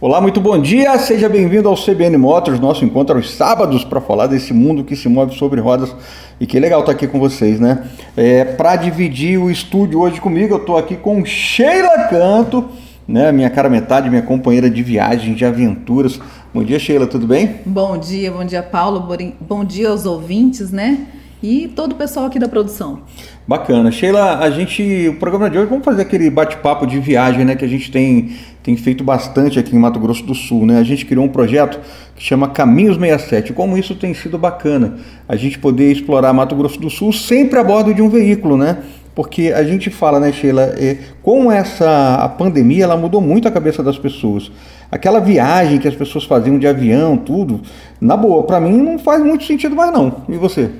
Olá, muito bom dia, seja bem-vindo ao CBN Motors, nosso encontro aos sábados para falar desse mundo que se move sobre rodas e que legal estar tá aqui com vocês, né? É, para dividir o estúdio hoje comigo, eu estou aqui com Sheila Canto, né? Minha cara metade, minha companheira de viagem, de aventuras. Bom dia, Sheila, tudo bem? Bom dia, bom dia, Paulo, bom dia aos ouvintes, né? E todo o pessoal aqui da produção. Bacana. Sheila, a gente, o programa de hoje, vamos fazer aquele bate-papo de viagem, né, que a gente tem, tem feito bastante aqui em Mato Grosso do Sul, né? A gente criou um projeto que chama Caminhos 67. Como isso tem sido bacana, a gente poder explorar Mato Grosso do Sul sempre a bordo de um veículo, né? Porque a gente fala, né, Sheila, é, com essa a pandemia, ela mudou muito a cabeça das pessoas. Aquela viagem que as pessoas faziam de avião, tudo, na boa, para mim não faz muito sentido mais não. E você?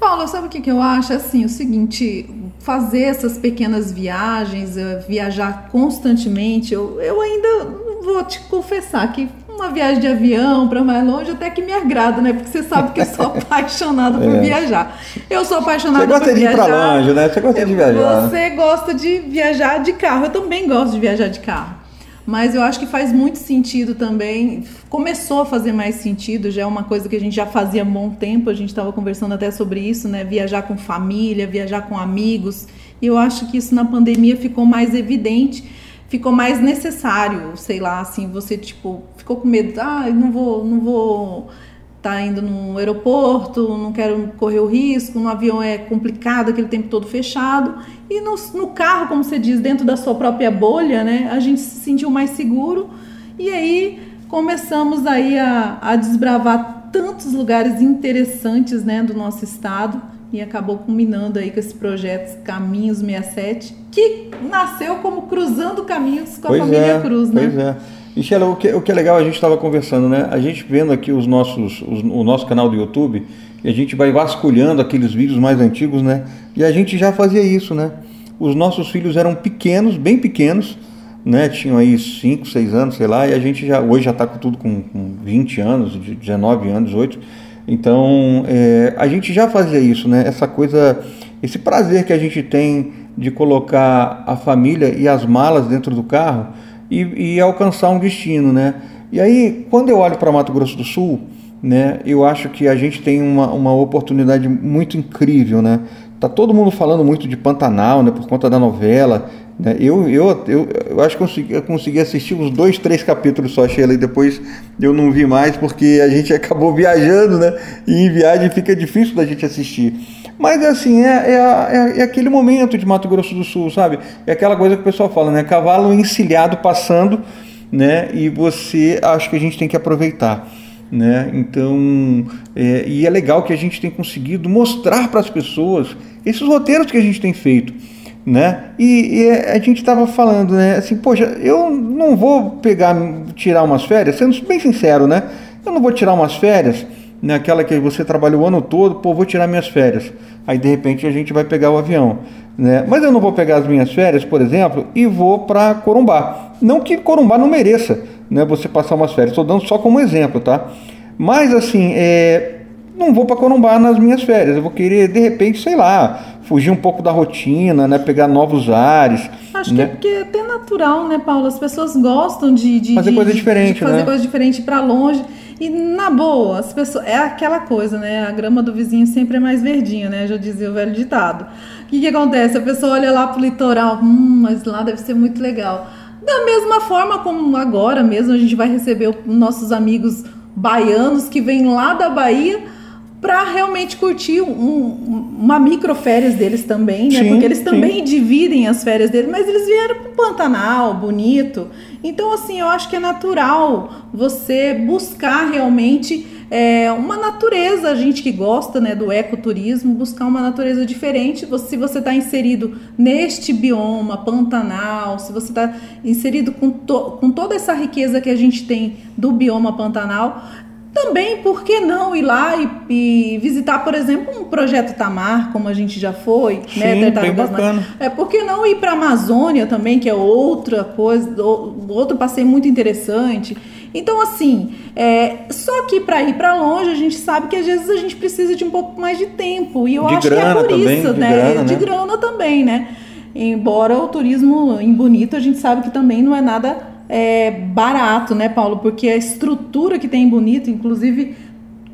Paulo, sabe o que, que eu acho? Assim, o seguinte, fazer essas pequenas viagens, eh, viajar constantemente, eu, eu ainda vou te confessar que uma viagem de avião para mais longe até que me agrada, né? Porque você sabe que eu sou apaixonada por é. viajar. Eu sou apaixonada por viajar. Você gosta de ir para longe, né? Você gosta de viajar. Você gosta de viajar de carro. Eu também gosto de viajar de carro mas eu acho que faz muito sentido também. Começou a fazer mais sentido, já é uma coisa que a gente já fazia há um bom tempo, a gente estava conversando até sobre isso, né? Viajar com família, viajar com amigos. E eu acho que isso na pandemia ficou mais evidente, ficou mais necessário, sei lá, assim, você tipo, ficou com medo, ah, eu não vou, não vou tá indo no aeroporto, não quero correr o risco, no avião é complicado, aquele tempo todo fechado. E no, no, carro, como você diz, dentro da sua própria bolha, né, a gente se sentiu mais seguro. E aí começamos aí a, a desbravar tantos lugares interessantes né, do nosso estado e acabou culminando aí com esse projeto Caminhos 67, que nasceu como Cruzando Caminhos com pois a família é, Cruz, né? Pois é. Michela, o que, o que é legal, a gente estava conversando, né? A gente vendo aqui os nossos, os, o nosso canal do YouTube, e a gente vai vasculhando aqueles vídeos mais antigos, né? E a gente já fazia isso, né? Os nossos filhos eram pequenos, bem pequenos, né? Tinham aí 5, 6 anos, sei lá, e a gente já, hoje já está com tudo com, com 20 anos, 19 anos, 8. Então, é, a gente já fazia isso, né? Essa coisa, esse prazer que a gente tem de colocar a família e as malas dentro do carro e, e alcançar um destino, né? E aí, quando eu olho para Mato Grosso do Sul, né, eu acho que a gente tem uma, uma oportunidade muito incrível, né? Tá todo mundo falando muito de Pantanal, né, por conta da novela. Né? Eu, eu, eu, eu acho que consegui, eu consegui assistir uns dois, três capítulos só, Sheila, e depois eu não vi mais porque a gente acabou viajando, né? E em viagem fica difícil da gente assistir. Mas assim, é, é, é, é, aquele momento de Mato Grosso do Sul, sabe? É aquela coisa que o pessoal fala, né? Cavalo encilhado passando, né? E você acho que a gente tem que aproveitar. Né? Então, é, e é legal que a gente tem conseguido mostrar para as pessoas esses roteiros que a gente tem feito, né? E, e a gente estava falando, né? Assim, poxa, eu não vou pegar, tirar umas férias, sendo bem sincero, né? Eu não vou tirar umas férias naquela que você trabalhou o ano todo, pô, vou tirar minhas férias. Aí de repente a gente vai pegar o avião, né? Mas eu não vou pegar as minhas férias, por exemplo, e vou para Corumbá. Não que Corumbá não mereça, né? Você passar umas férias. Estou dando só como exemplo, tá? Mas assim, é, não vou para Corumbá nas minhas férias. Eu vou querer de repente, sei lá, fugir um pouco da rotina, né? Pegar novos ares. Acho né? que é porque é até natural, né, Paulo? As pessoas gostam de, de fazer de, coisa diferente, de fazer né? coisa diferente para longe. E na boa, as pessoas. É aquela coisa, né? A grama do vizinho sempre é mais verdinha, né? Já dizia o velho ditado. O que, que acontece? A pessoa olha lá pro litoral, hum, mas lá deve ser muito legal. Da mesma forma como agora mesmo a gente vai receber nossos amigos baianos que vêm lá da Bahia para realmente curtir um, uma micro férias deles também, né? Sim, Porque eles também sim. dividem as férias deles, mas eles vieram para o Pantanal, bonito. Então, assim, eu acho que é natural você buscar realmente é, uma natureza, a gente que gosta né, do ecoturismo, buscar uma natureza diferente. Se você está inserido neste bioma Pantanal, se você está inserido com, to, com toda essa riqueza que a gente tem do bioma Pantanal, também, por que não ir lá e, e, visitar, por exemplo, um projeto Tamar, como a gente já foi, né, Sim, né? Bem bacana. É, por que não ir para a Amazônia também, que é outra coisa, outro passeio muito interessante. Então, assim, é, só que para ir para longe, a gente sabe que às vezes a gente precisa de um pouco mais de tempo. E eu de acho que é por também, isso, de né? Grana, de né? grana também, né? Embora o turismo em Bonito, a gente sabe que também não é nada é, barato, né, Paulo? Porque a estrutura que tem em Bonito, inclusive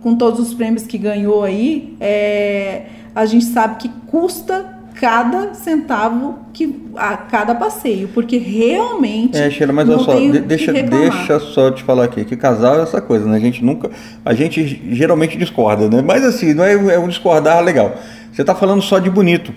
com todos os prêmios que ganhou aí, é, a gente sabe que custa cada centavo que a cada passeio, porque realmente É, Sheila, mas olha só, deixa, deixa só te falar aqui, que casal é essa coisa, né? A gente nunca, a gente geralmente discorda, né? Mas assim, não é, é um discordar legal. Você está falando só de bonito,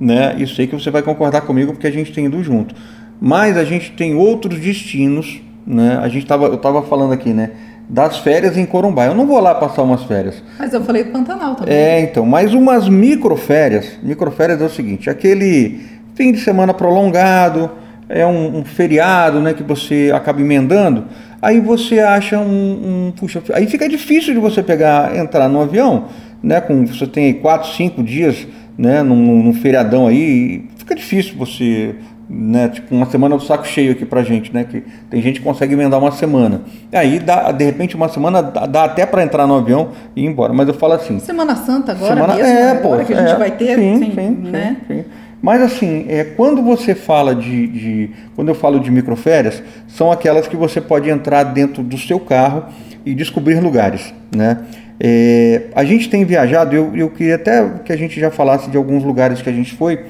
né? E sei que você vai concordar comigo porque a gente tem ido junto. Mas a gente tem outros destinos, né? A gente tava, eu estava falando aqui, né? Das férias em Corumbá. Eu não vou lá passar umas férias. Mas eu falei do Pantanal também. É, então, mas umas microférias. Microférias é o seguinte, aquele fim de semana prolongado, é um, um feriado, né, que você acaba emendando, aí você acha um, um, puxa, aí fica difícil de você pegar, entrar no avião, né, com você tem aí quatro, cinco dias, né, num, num feriadão aí, fica difícil você né, tipo uma semana do saco cheio aqui pra gente, né, que tem gente que consegue emendar uma semana. Aí dá, de repente uma semana dá, dá até para entrar no avião e ir embora, mas eu falo assim. Semana Santa agora semana, mesmo, é, agora pô, que a gente é, vai ter, sim, assim, sim, né? Sim, sim. Mas assim, é, quando você fala de, de, Quando eu falo de microférias, são aquelas que você pode entrar dentro do seu carro e descobrir lugares. Né? É, a gente tem viajado, eu, eu queria até que a gente já falasse de alguns lugares que a gente foi.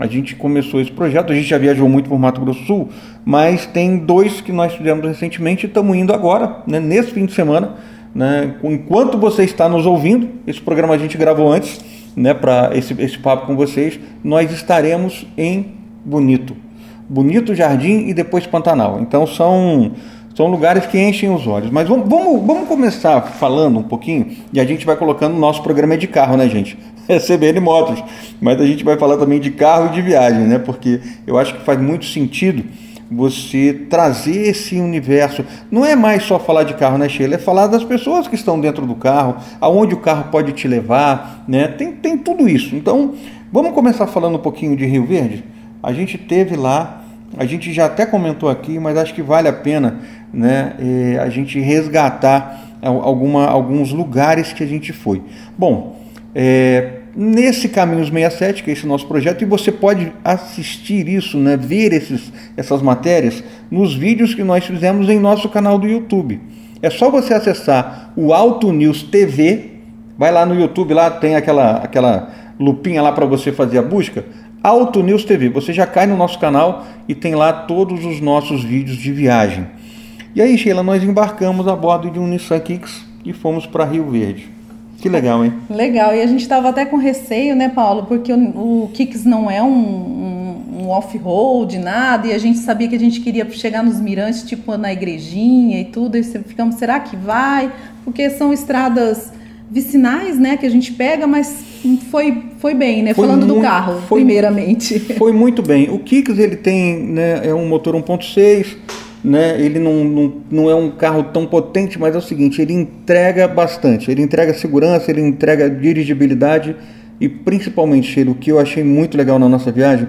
A gente começou esse projeto, a gente já viajou muito por Mato Grosso do Sul, mas tem dois que nós fizemos recentemente e estamos indo agora, né, nesse fim de semana. Né, enquanto você está nos ouvindo, esse programa a gente gravou antes, né, para esse, esse papo com vocês, nós estaremos em Bonito. Bonito Jardim e depois Pantanal. Então são, são lugares que enchem os olhos. Mas vamos, vamos, vamos começar falando um pouquinho e a gente vai colocando o nosso programa de carro, né, gente? É CBN Motos. Mas a gente vai falar também de carro e de viagem, né? Porque eu acho que faz muito sentido você trazer esse universo. Não é mais só falar de carro, né, Sheila? É falar das pessoas que estão dentro do carro, aonde o carro pode te levar, né? Tem, tem tudo isso. Então, vamos começar falando um pouquinho de Rio Verde? A gente teve lá, a gente já até comentou aqui, mas acho que vale a pena né, eh, a gente resgatar alguma, alguns lugares que a gente foi. Bom, é, nesse Caminhos 67, que é esse nosso projeto, e você pode assistir isso, né, ver esses, essas matérias nos vídeos que nós fizemos em nosso canal do YouTube. É só você acessar o Auto News TV, vai lá no YouTube, lá tem aquela, aquela lupinha lá para você fazer a busca. Auto News TV, você já cai no nosso canal e tem lá todos os nossos vídeos de viagem. E aí, Sheila, nós embarcamos a bordo de um Nissan Kicks e fomos para Rio Verde. Que legal, hein? Legal. E a gente estava até com receio, né, Paulo? Porque o, o Kicks não é um, um, um off-road, nada, e a gente sabia que a gente queria chegar nos mirantes, tipo na igrejinha e tudo, e ficamos, será que vai? Porque são estradas vicinais, né, que a gente pega, mas foi, foi bem, né? Foi Falando muito, do carro, foi, primeiramente. Foi muito bem. O Kicks, ele tem, né, é um motor 1.6, né? Ele não, não, não é um carro tão potente, mas é o seguinte, ele entrega bastante. Ele entrega segurança, ele entrega dirigibilidade e principalmente ele, o que eu achei muito legal na nossa viagem.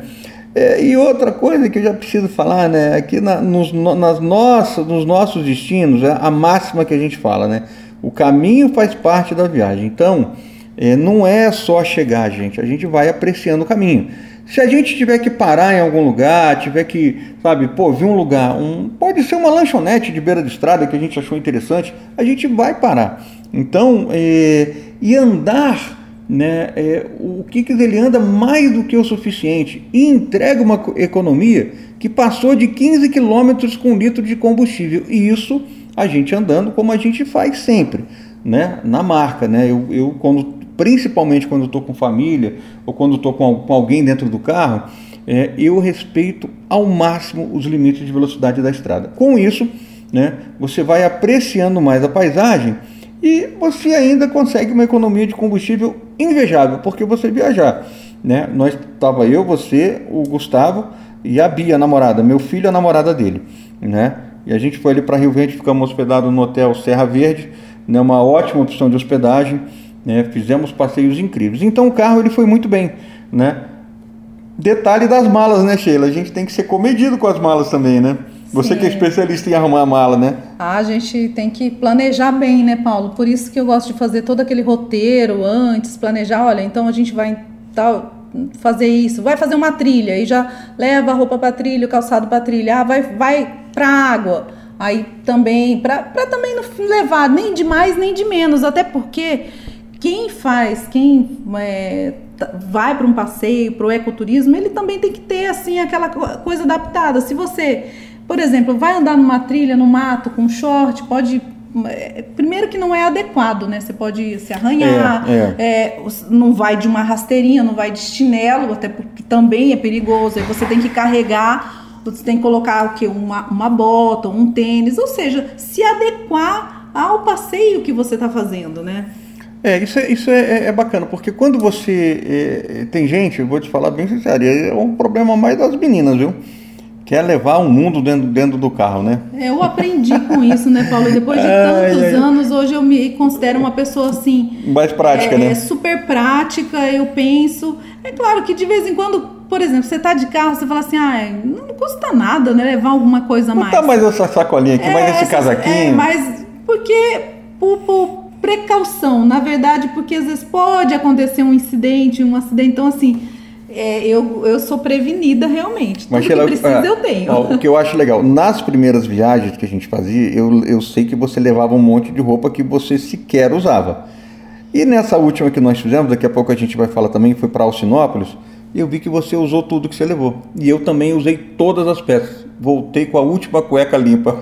É, e outra coisa que eu já preciso falar, né? Aqui na, nos, nas nossas, nos nossos destinos, é a máxima que a gente fala, né? O caminho faz parte da viagem. Então, é, não é só chegar, gente. A gente vai apreciando o caminho. Se a gente tiver que parar em algum lugar, tiver que, sabe, pô, vir um lugar, um, pode ser uma lanchonete de beira de estrada que a gente achou interessante, a gente vai parar. Então, é, e andar, né, é, o Kicks ele anda mais do que o suficiente e entrega uma economia que passou de 15 quilômetros com litro de combustível. E isso a gente andando como a gente faz sempre, né, na marca, né. Eu, eu quando principalmente quando estou com família ou quando estou com, com, alguém dentro do carro, é, eu respeito ao máximo os limites de velocidade da estrada. Com isso, né, você vai apreciando mais a paisagem e você ainda consegue uma economia de combustível invejável, porque você viajar. Né? Nós estava eu, você, o Gustavo e a Bia, a namorada, meu filho, a namorada dele, né? E a gente foi ali para Rio Verde, ficamos hospedados no hotel Serra Verde, né? Uma ótima opção de hospedagem né? Fizemos passeios incríveis. Então o carro ele foi muito bem, né? Detalhe das malas, né, Sheila? A gente tem que ser comedido com as malas também, né? Você Sim. que é especialista em arrumar a mala, né? Ah, a gente tem que planejar bem, né, Paulo? Por isso que eu gosto de fazer todo aquele roteiro antes, planejar, olha, então a gente vai tal fazer isso, vai fazer uma trilha e já leva a roupa para trilha, o calçado para trilha, ah, vai vai para água. Aí também, para também não levar nem de mais nem de menos, até porque quem faz, quem é, vai para um passeio, para o ecoturismo, ele também tem que ter assim aquela coisa adaptada. Se você, por exemplo, vai andar numa trilha no mato com short, pode é, primeiro que não é adequado, né? Você pode se arranhar, é, é. É, não vai de uma rasteirinha, não vai de chinelo, até porque também é perigoso. Aí você tem que carregar, você tem que colocar o que uma, uma bota, um tênis, ou seja, se adequar ao passeio que você está fazendo, né? É, isso, é, isso é, é, bacana, porque quando você. É, tem gente, vou te falar bem sincero, é um problema mais das meninas, viu? Quer levar o um mundo dentro, dentro do carro, né? É, eu aprendi com isso, né, Paulo? E depois de tantos anos, hoje eu me considero uma pessoa assim. Mais prática, né? É super prática, eu penso. É claro que de vez em quando, por exemplo, você tá de carro, você fala assim, ah, não custa nada, né? Levar alguma coisa não mais. Tá mais essa sacolinha aqui, mais esse casaquinho. É, mas porque por, por precaução, na verdade, porque às vezes pode acontecer um incidente, um acidente, então assim, é, eu, eu sou prevenida realmente. Tudo Mas, que precisa é, eu tenho. Ó, o que eu acho legal, nas primeiras viagens que a gente fazia, eu, eu sei que você levava um monte de roupa que você sequer usava. E nessa última que nós fizemos, daqui a pouco a gente vai falar também, foi para Alcinópolis, eu vi que você usou tudo que você levou. E eu também usei todas as peças. Voltei com a última cueca limpa.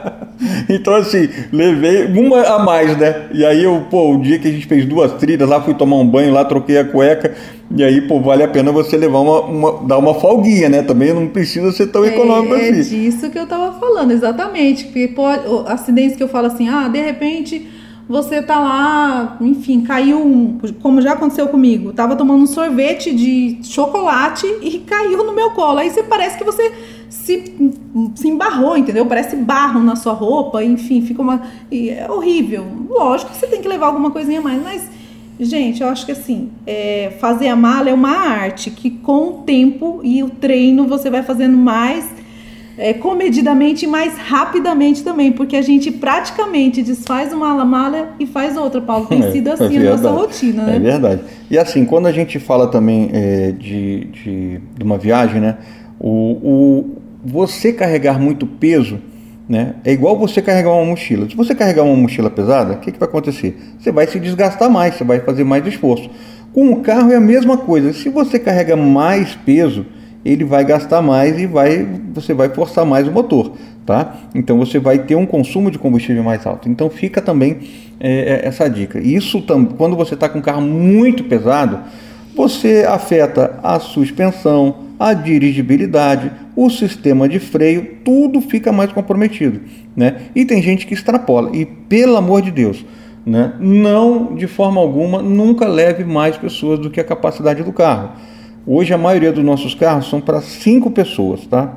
então, assim, levei uma a mais, né? E aí, eu, pô, o dia que a gente fez duas trilhas, lá fui tomar um banho, lá troquei a cueca. E aí, pô, vale a pena você levar uma, uma dar uma folguinha, né? Também não precisa ser tão econômico é, assim. É disso que eu tava falando, exatamente. Porque pode, acidentes que eu falo assim, ah, de repente você tá lá, enfim, caiu um, como já aconteceu comigo, tava tomando um sorvete de chocolate e caiu no meu colo. Aí você parece que você se, se embarrou, entendeu? Parece barro na sua roupa, enfim, fica uma. É horrível. Lógico que você tem que levar alguma coisinha a mais, mas, gente, eu acho que assim, é, fazer a mala é uma arte que com o tempo e o treino você vai fazendo mais é, comedidamente e mais rapidamente também, porque a gente praticamente desfaz uma malha e faz outra, Paulo. Tem é, sido assim é a nossa rotina, né? É verdade. E assim, quando a gente fala também é, de, de, de, uma viagem, né? O, o, você carregar muito peso, né? É igual você carregar uma mochila. Se você carregar uma mochila pesada, o que, que vai acontecer? Você vai se desgastar mais, você vai fazer mais esforço. Com o carro é a mesma coisa. Se você carrega mais peso, ele vai gastar mais e vai, você vai forçar mais o motor, tá? Então você vai ter um consumo de combustível mais alto. Então fica também é, é essa dica. Isso quando você está com um carro muito pesado, você afeta a suspensão, a dirigibilidade, o sistema de freio, tudo fica mais comprometido, né? E tem gente que extrapola. E pelo amor de Deus, né? Não de forma alguma nunca leve mais pessoas do que a capacidade do carro. Hoje a maioria dos nossos carros são para cinco pessoas, tá?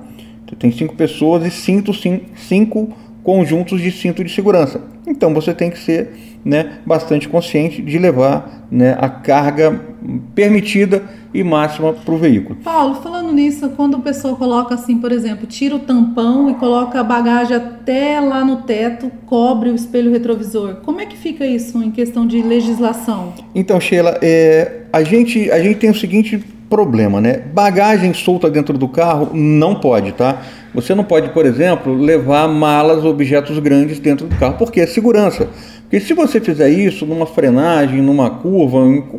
Tem cinco pessoas e cinto, cinco conjuntos de cinto de segurança. Então você tem que ser né, bastante consciente de levar né, a carga permitida e máxima para o veículo. Paulo, falando nisso, quando a pessoa coloca assim, por exemplo, tira o tampão e coloca a bagagem até lá no teto, cobre o espelho retrovisor, como é que fica isso em questão de legislação? Então, Sheila, é, a, gente, a gente tem o seguinte problema, né? Bagagem solta dentro do carro não pode, tá? Você não pode, por exemplo, levar malas, objetos grandes dentro do carro, porque é segurança. Porque se você fizer isso numa frenagem, numa curva,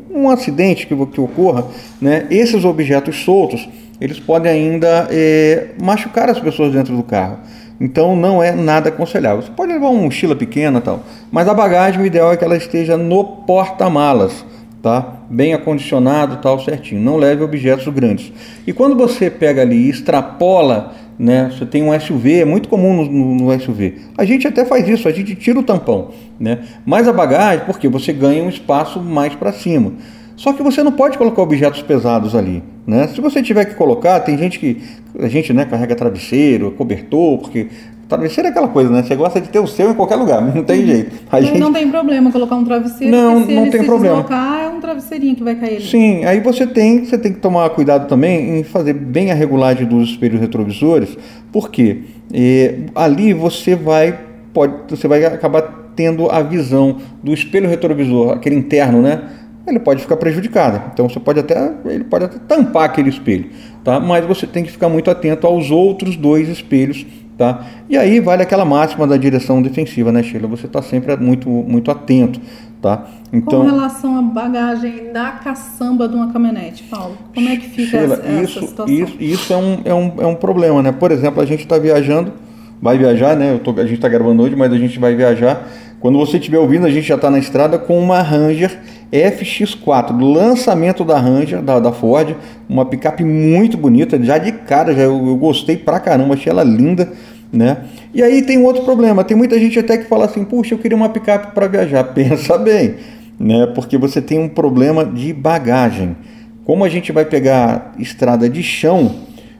um acidente que, que ocorra, né? Esses objetos soltos, eles podem ainda é, machucar as pessoas dentro do carro. Então não é nada aconselhável. Você pode levar uma mochila pequena tal, mas a bagagem o ideal é que ela esteja no porta-malas tá? Bem acondicionado, tal, certinho. Não leve objetos grandes. E quando você pega ali e extrapola, né? Você tem um SUV, é muito comum no, no, SUV. A gente até faz isso, a gente tira o tampão, né? Mas a bagagem, porque você ganha um espaço mais para cima. Só que você não pode colocar objetos pesados ali, né? Se você tiver que colocar, tem gente que a gente, né, carrega travesseiro, cobertor, porque Travesseiro é aquela coisa, né? Você gosta de ter o seu em qualquer lugar, não tem jeito. A gente... Não tem problema colocar um travesseiro, não, se não ele tem se problema. deslocar, é um travesseirinho que vai cair. Sim, aí você tem, você tem que tomar cuidado também em fazer bem a regulagem dos espelhos retrovisores, porque é, ali você vai, pode, você vai acabar tendo a visão do espelho retrovisor, aquele interno, né? Ele pode ficar prejudicado. Então você pode até, ele pode até tampar aquele espelho, tá? Mas você tem que ficar muito atento aos outros dois espelhos Tá? E aí vale aquela máxima da direção defensiva, né, Sheila? Você está sempre muito, muito atento. Tá? Então, Com relação à bagagem da caçamba de uma caminhonete, Paulo, como é que fica Sheila, essa, isso, situação? Isso, isso é, um, é, um, é um problema, né? Por exemplo, a gente está viajando, vai viajar, né? Tô, a gente está gravando hoje, mas a gente vai viajar. Quando você estiver ouvindo, a gente já está na estrada com uma Ranger FX4, do lançamento da Ranger, da, da Ford, uma picape muito bonita, já de cara, já eu, eu gostei pra caramba, achei ela linda né? E aí tem outro problema, tem muita gente até que fala assim, puxa, eu queria uma picape para viajar. Pensa bem, né? Porque você tem um problema de bagagem. Como a gente vai pegar estrada de chão,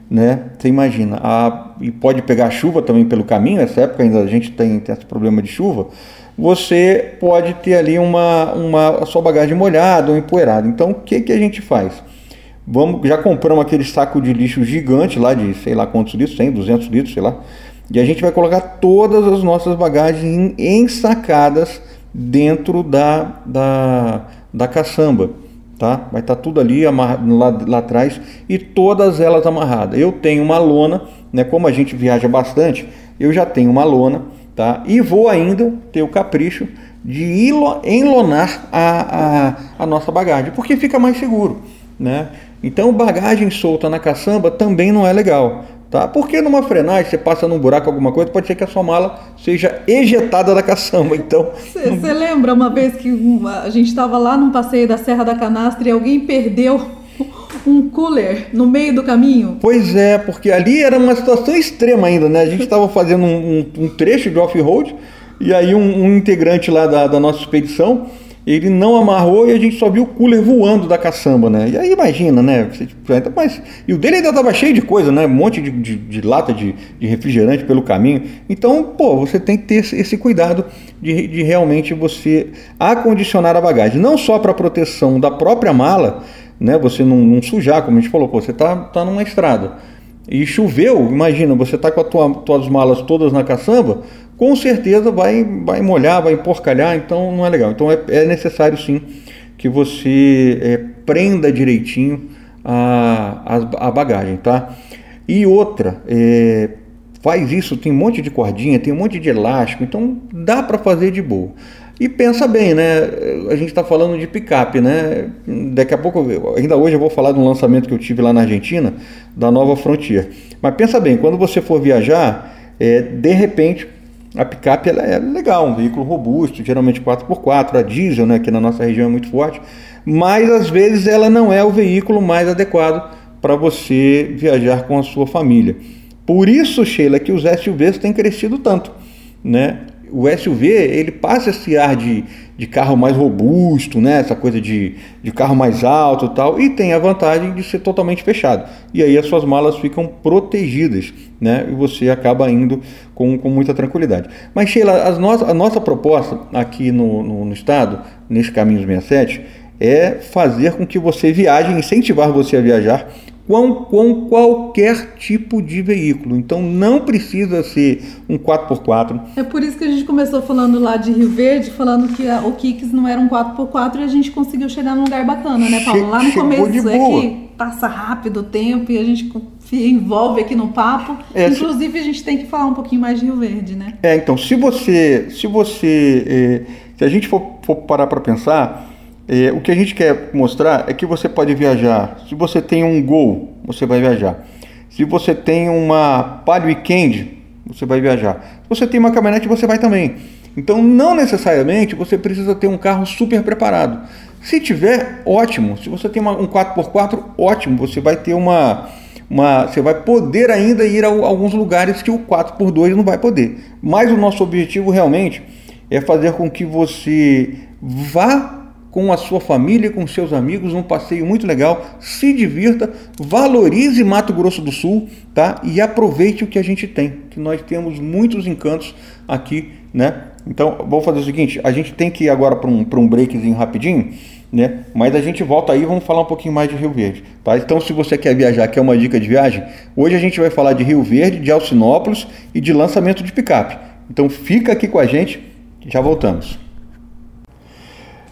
né? Você imagina, a, e pode pegar chuva também pelo caminho, nessa época ainda a gente tem, tem esse problema de chuva, você pode ter ali uma, uma a sua bagagem molhada ou empoeirada. Então o que, que a gente faz? Vamos, já compramos aquele saco de lixo gigante lá de sei lá quantos litros, 100, 200 litros, sei lá e a gente vai colocar todas as nossas bagagens ensacadas dentro da, da, da caçamba. Tá? Vai estar tá tudo ali lá, lá atrás e todas elas amarradas. Eu tenho uma lona, né? Como a gente viaja bastante, eu já tenho uma lona, tá? E vou ainda ter o capricho de enlonar a, a, a nossa bagagem, porque fica mais seguro, né? Então, bagagem solta na caçamba também não é legal. Tá? Porque numa frenagem, você passa num buraco, alguma coisa, pode ser que a sua mala seja ejetada da caçamba. Então. Você lembra uma vez que a gente estava lá num passeio da Serra da Canastra e alguém perdeu um cooler no meio do caminho? Pois é, porque ali era uma situação extrema ainda, né? A gente estava fazendo um, um, um, trecho de off-road e aí um, um integrante lá da, da nossa expedição ele não amarrou e a gente só viu o cooler voando da caçamba, né? E aí imagina, né? Mas, e o dele ainda estava cheio de coisa, né? Um monte de, de, de lata de, de, refrigerante pelo caminho. Então, pô, você tem que ter esse, esse cuidado de, de, realmente você acondicionar a bagagem. Não só para proteção da própria mala, né? Você não, não, sujar, como a gente falou, pô, você tá, tá numa estrada. E choveu, imagina, você tá com as tua, tuas malas todas na caçamba, com certeza vai, vai molhar, vai emporcalhar, então não é legal. Então é, é necessário sim que você é, prenda direitinho a, a, a, bagagem, tá? E outra, é, faz isso, tem um monte de cordinha, tem um monte de elástico, então dá para fazer de boa. E pensa bem, né? A gente está falando de picape, né? Daqui a pouco, ainda hoje eu vou falar de um lançamento que eu tive lá na Argentina, da nova Frontier. Mas pensa bem, quando você for viajar, é, de repente a picape ela é legal, um veículo robusto, geralmente 4x4, a diesel, né, que na nossa região é muito forte, mas às vezes ela não é o veículo mais adequado para você viajar com a sua família. Por isso, Sheila, que os SUVs têm crescido tanto, né? O SUV ele passa esse ar de, de carro mais robusto, né? essa coisa de, de carro mais alto e tal, e tem a vantagem de ser totalmente fechado. E aí as suas malas ficam protegidas né? e você acaba indo com, com muita tranquilidade. Mas Sheila, as no, a nossa proposta aqui no, no, no estado, nesse Caminhos 67, é fazer com que você viaje, incentivar você a viajar com, com qualquer tipo de veículo. Então não precisa ser um 4x4. É por isso que a gente começou falando lá de Rio Verde, falando que a, o Kicks não era um 4x4 e a gente conseguiu chegar num lugar bacana, né, Paulo? Lá no começo é que passa rápido o tempo e a gente se envolve aqui no papo. É, Inclusive a gente tem que falar um pouquinho mais de Rio Verde, né? É, então se você, se você, eh, se a gente for, for parar para pensar é, o que a gente quer mostrar é que você pode viajar. Se você tem um Gol, você vai viajar. Se você tem uma Palio Weekend, você vai viajar. Se você tem uma caminhonete, você vai também. Então, não necessariamente você precisa ter um carro super preparado. Se tiver, ótimo. Se você tem uma, um 4x4, ótimo. Você vai ter uma, uma. Você vai poder ainda ir a, a alguns lugares que o 4x2 não vai poder. Mas o nosso objetivo realmente é fazer com que você vá com a sua família, com seus amigos, um passeio muito legal. Se divirta, valorize Mato Grosso do Sul, tá? E aproveite o que a gente tem, que nós temos muitos encantos aqui, né? Então, vou fazer o seguinte, a gente tem que ir agora para um, um breakzinho rapidinho, né? Mas a gente volta aí e vamos falar um pouquinho mais de Rio Verde, tá? Então, se você quer viajar, quer uma dica de viagem, hoje a gente vai falar de Rio Verde, de Alcinópolis e de lançamento de picape. Então, fica aqui com a gente, já voltamos.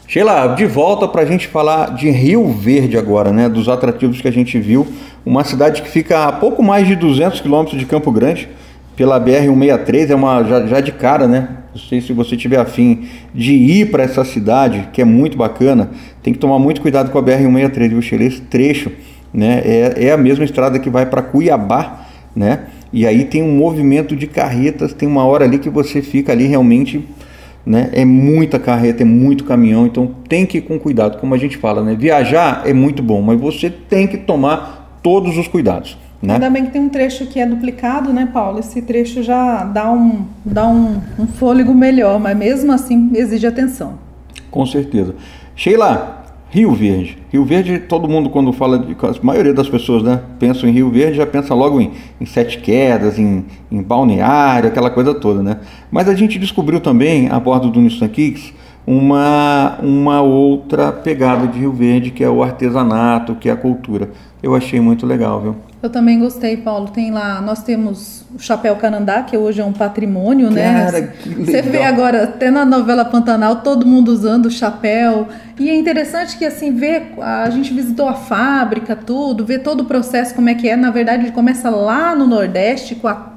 Sheila, de volta para a gente falar de Rio Verde agora, né? Dos atrativos que a gente viu. Uma cidade que fica a pouco mais de 200 quilômetros de Campo Grande, pela BR-163, é uma já, já de cara, né? Não sei se você tiver afim de ir para essa cidade, que é muito bacana, tem que tomar muito cuidado com a BR-163, viu, Sheila? Esse trecho né, é, é a mesma estrada que vai para Cuiabá, né? E aí tem um movimento de carretas, tem uma hora ali que você fica ali realmente, né? É muita carreta, é muito caminhão, então tem que ir com cuidado, como a gente fala, né? Viajar é muito bom, mas você tem que tomar todos os cuidados. Né? Ainda bem que tem um trecho que é duplicado, né, Paulo? Esse trecho já dá um, dá um, um fôlego melhor, mas mesmo assim exige atenção. Com certeza. Sheila, Rio Verde. Rio Verde, todo mundo quando fala, de, a maioria das pessoas, né, pensa em Rio Verde, já pensa logo em, em Sete Quedas, em, em balneário, aquela coisa toda, né? Mas a gente descobriu também, a bordo do Nissan Kicks, uma, uma outra pegada de Rio Verde, que é o artesanato, que é a cultura. Eu achei muito legal, viu? Eu também gostei, Paulo. Tem lá, nós temos o chapéu Canandá, que hoje é um patrimônio, né? Cara, que legal. Você vê agora, até na novela Pantanal, todo mundo usando o chapéu. E é interessante que, assim, ver, a gente visitou a fábrica, tudo, ver todo o processo, como é que é. Na verdade, ele começa lá no Nordeste, com, a,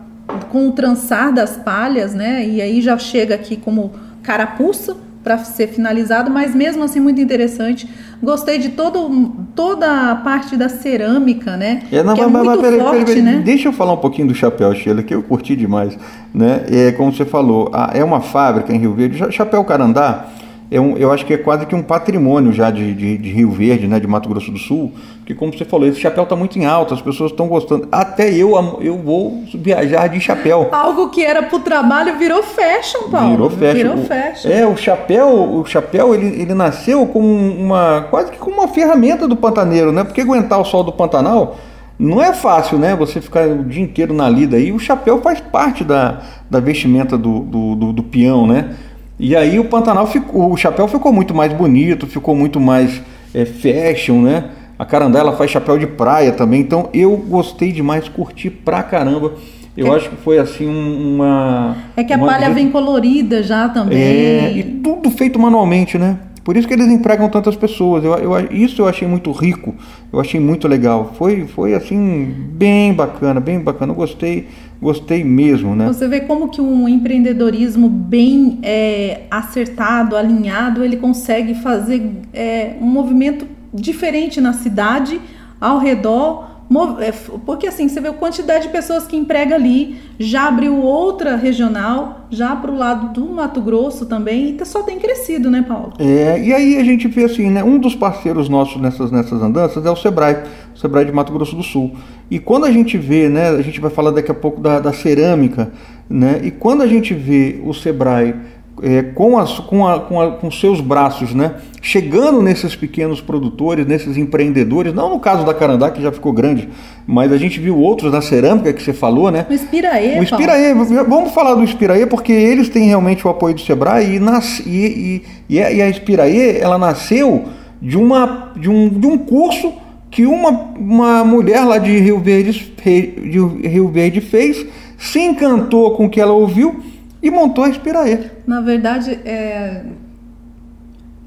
com o trançar das palhas, né? E aí já chega aqui como carapuça, para ser finalizado, mas mesmo assim muito interessante. Gostei de todo, toda a parte da cerâmica, né? É, não, que é mas, muito mas, peraí, forte, peraí, né? Deixa eu falar um pouquinho do chapéu, Sheila, que eu curti demais, né? É como você falou, é uma fábrica em Rio Verde, chapéu Carandá. É um, eu acho que é quase que um patrimônio já de, de, de Rio Verde, né, de Mato Grosso do Sul, que como você falou, esse chapéu está muito em alta, as pessoas estão gostando. Até eu, eu vou viajar de chapéu. Algo que era pro trabalho virou fashion, Paulo. Virou fashion. Virou O- fashion. É, o chapéu, o chapéu ele, ele nasceu como uma quase que como uma ferramenta do pantaneiro, né? Porque aguentar o sol do Pantanal não é fácil, né? Você ficar o dia inteiro na lida aí. O chapéu faz parte da, da vestimenta do, do, do, do peão, né? E aí o Pantanal ficou, o chapéu ficou muito mais bonito, ficou muito mais é, fashion, né? A Carandá ela faz chapéu de praia também, então eu gostei demais, curti pra caramba. Eu É- acho que foi assim um- uma. É que a uma palha vem colorida já também. é, e tudo feito manualmente, né? Por isso que eles empregam tantas pessoas. Eu, eu- isso eu achei muito rico, eu achei muito legal. Foi, foi assim, bem bacana, bem bacana. Eu gostei, gostei mesmo, né? Você vê como que um empreendedorismo bem é, acertado, alinhado, ele consegue fazer é, um movimento diferente na cidade, ao redor. É, Porque assim, você vê a quantidade de pessoas que emprega ali, já abriu outra regional, já para o lado do Mato Grosso também, e tá- só tem crescido, né, Paulo? É, e aí a gente vê assim, né? Um dos parceiros nossos nessas, nessas andanças é o Sebrae, o Sebrae de Mato Grosso do Sul. E quando a gente vê, né? A gente vai falar daqui a pouco da, da cerâmica, né? E quando a gente vê o Sebrae é, com, as, com, a, com, a, com seus braços, né? Chegando nesses pequenos produtores, nesses empreendedores, não no caso da Carandá, que já ficou grande, mas a gente viu outros na cerâmica que você falou, né? O Inspiraê, O Inspiraê, vamos falar do Inspiraê porque eles têm realmente o apoio do Sebrae e, nas, e, e, e a e a Inspiraê, ela nasceu de, uma, de, um, de um curso que uma, uma mulher lá de Rio, Verde, de Rio Verde fez, se encantou com o que ela ouviu e montou a Inspiraê. Na verdade, é,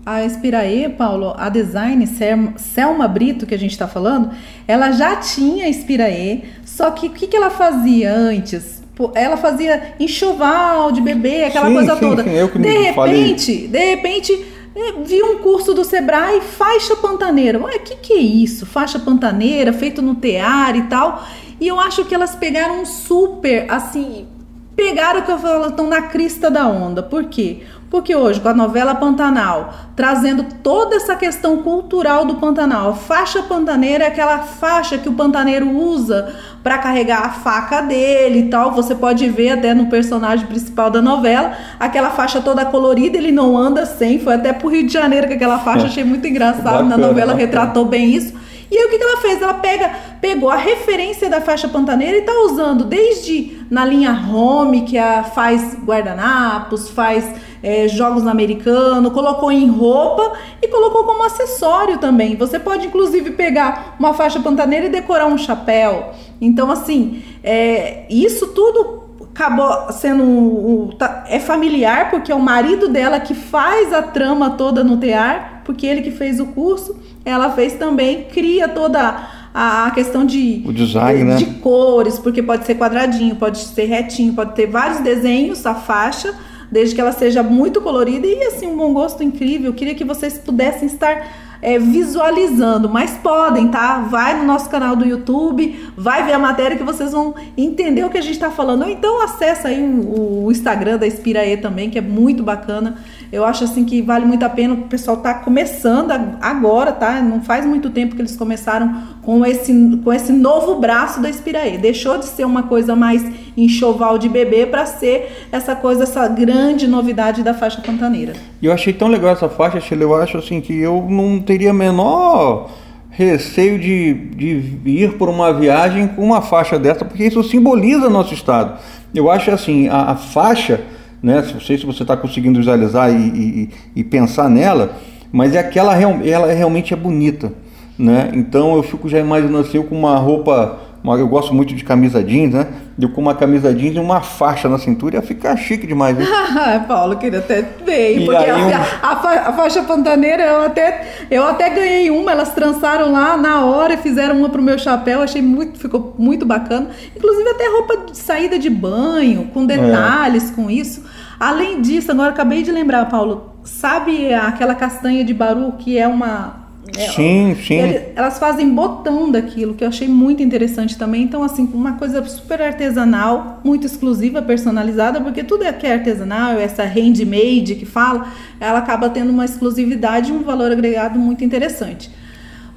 a Inspiraê, Paulo, a design Sel- Selma Brito, que a gente está falando, ela já tinha Inspiraê, só que o que, que ela fazia antes? Ela fazia enxoval de bebê, aquela Sim, coisa sim, toda. sim, eu que de me falei. repente, de repente, é, vi um curso do Sebrae, faixa pantaneira. Ué, o que, que é isso? Faixa pantaneira, feito no tear e tal. E eu acho que elas pegaram um super, assim, pegaram o que eu falo, estão na crista da onda. Por quê? Porque hoje, com a novela Pantanal, trazendo toda essa questão cultural do Pantanal, a faixa pantaneira é aquela faixa que o pantaneiro usa para carregar a faca dele e tal. Você pode ver até no personagem principal da novela, aquela faixa toda colorida, ele não anda sem. Foi até pro Rio de Janeiro com aquela faixa, achei muito engraçado. na Bacana, novela bacana. retratou bem isso. E aí o que, que ela fez? Ela pega, pegou a referência da faixa pantaneira e tá usando desde na linha home, que a, faz guardanapos, faz é, jogos no americano, colocou em roupa e colocou como acessório também. Você pode inclusive pegar uma faixa pantaneira e decorar um chapéu. Então, assim, é, isso tudo acabou sendo um, um- tá- é familiar porque é o marido dela que faz a trama toda no tear, porque ele que fez o curso, ela fez também, cria toda a questão de, o design, de, né? de cores, porque pode ser quadradinho, pode ser retinho, pode ter vários desenhos, a faixa, desde que ela seja muito colorida e assim, um bom gosto incrível. Eu queria que vocês pudessem estar é, visualizando, mas podem, tá? Vai no nosso canal do YouTube, vai ver a matéria que vocês vão entender o que a gente está falando. Ou então acessa aí o, o Instagram da Inspiraê também, que é muito bacana. Eu acho assim que vale muito a pena. O pessoal tá começando agora, tá? Não faz muito tempo que eles começaram com esse, com esse novo braço da Inspiraê. Deixou de ser uma coisa mais enxoval de bebê para ser essa coisa, essa grande novidade da faixa pantaneira. Eu achei tão legal essa faixa. Eu acho assim que eu não teria menor receio de, de ir por uma viagem com uma faixa dessa, porque isso simboliza nosso estado. Eu acho assim, a, a faixa né? Não sei se você está conseguindo visualizar e, e, e, pensar nela, mas é aquela ela realmente é bonita, né? Então eu fico já imaginando assim, com uma roupa, uma, eu gosto muito de camisa jeans, né? Eu com uma camisa jeans e uma faixa na cintura ia ficar chique demais, né? Paulo, queria até ver, porque a, um... a, a, faixa pantaneira eu até, eu até ganhei uma, elas trançaram lá na hora e fizeram uma pro meu chapéu, achei muito, ficou muito bacana. Inclusive até roupa de saída de banho, com detalhes, é. com isso. Além disso, agora acabei de lembrar, Paulo, sabe aquela castanha de baru que é uma. É, sim, sim. Ele, elas fazem botão daquilo, que eu achei muito interessante também. Então, assim, uma coisa super artesanal, muito exclusiva, personalizada, porque tudo é que é artesanal, essa handmade que fala, ela acaba tendo uma exclusividade e um valor agregado muito interessante.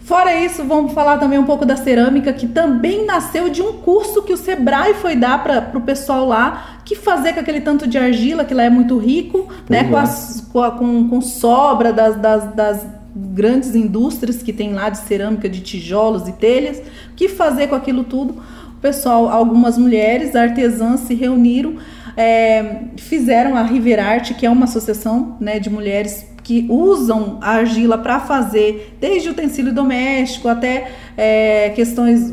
Fora isso, vamos falar também um pouco da cerâmica, que também nasceu de um curso que o Sebrae foi dar para o pessoal lá, que fazer com aquele tanto de argila, que lá é muito rico, né, com, as, com, a, com, com, sobra das, das, das grandes indústrias que tem lá de cerâmica, de tijolos e telhas, que fazer com aquilo tudo. O pessoal, algumas mulheres artesãs se reuniram, é, fizeram a Riverarte, que é uma associação né, de mulheres que usam a argila para fazer desde utensílio doméstico até é, questões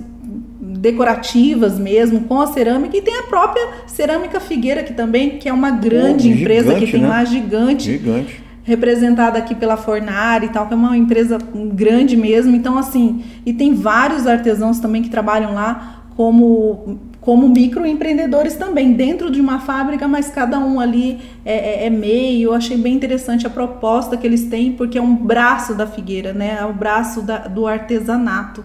decorativas mesmo com a cerâmica e tem a própria cerâmica Figueira que também que é uma grande oh, empresa que tem né? lá gigante, gigante representada aqui pela Fornari e tal que é uma empresa grande mesmo então assim e tem vários artesãos também que trabalham lá como como microempreendedores também, dentro de uma fábrica, mas cada um ali é, é, é, meio. Eu achei bem interessante a proposta que eles têm, porque é um braço da figueira, né? É o braço da, do artesanato.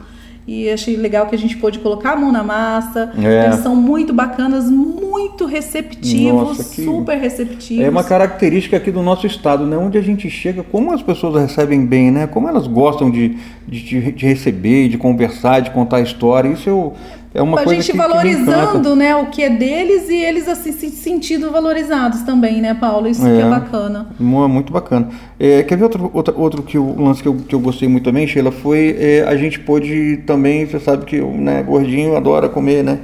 E achei legal que a gente pôde colocar a mão na massa. É. Eles são muito bacanas, muito receptivos, Nossa, super receptivos. É uma característica aqui do nosso estado, né? Onde a gente chega, como as pessoas recebem bem, né? Como elas gostam de, de, de receber, de conversar, de contar a história. Isso eu, é uma a coisa gente que, valorizando, que né, o que é deles e eles assim se sentindo valorizados também, né, Paulo? Isso é, que é bacana. Muito bacana. É, quer ver outro, outro, outro que o lance que eu, que eu gostei muito também, Sheila, foi é, a gente pôde também, você sabe que o né, gordinho adora comer, né?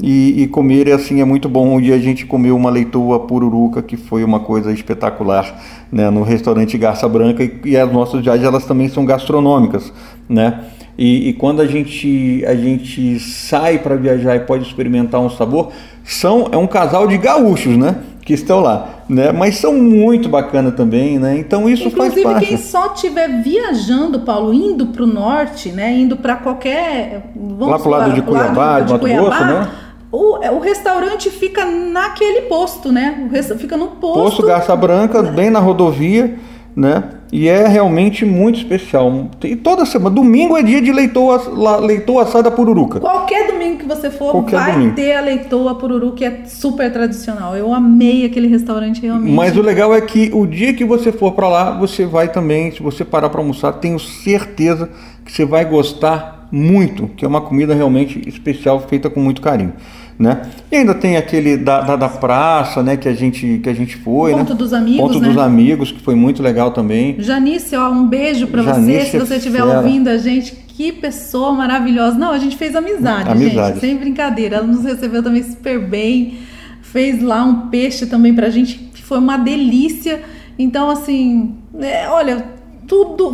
E, e, comer assim é muito bom. Dia a gente comeu uma leitoa pururuca que foi uma coisa espetacular, né, no restaurante Garça Branca e, e as nossas viagens elas também são gastronômicas, né? E, e, quando a gente, a gente sai para viajar e pode experimentar um sabor, são é um casal de gaúchos, né? Que estão lá, né? Mas são muito bacana também, né? Então isso Inclusive, faz parte. quem só estiver viajando, Paulo, indo para o norte, né? Indo para qualquer vamos lá para o lado de Cuiabá, de, de Mato Cuiabá, Grosso, né? O, o, restaurante fica naquele posto, né? O, fica no posto. Posto Garça Branca, bem na rodovia né? E é realmente muito especial. E toda semana, domingo é dia de leitoa, leitoa assada pururuca. Qualquer domingo que você for, Qualquer vai domingo. ter a leitoa pururuca, que é super tradicional. Eu amei aquele restaurante realmente. Mas o legal é que o dia que você for para lá, você vai também, se você parar para almoçar, tenho certeza que você vai gostar muito, que é uma comida realmente especial, feita com muito carinho né? E ainda tem aquele da, da, da, praça, né, que a gente que a gente foi, Ponto né? dos amigos, Ponto né? dos amigos, que foi muito legal também. Janice, ó, um beijo para você, se você estiver ouvindo a gente. Que pessoa maravilhosa. Não, a gente fez amizade, amizade, gente, sem brincadeira. Ela nos recebeu também super bem. Fez lá um peixe também pra gente, que foi uma delícia. Então, assim, é, olha, tudo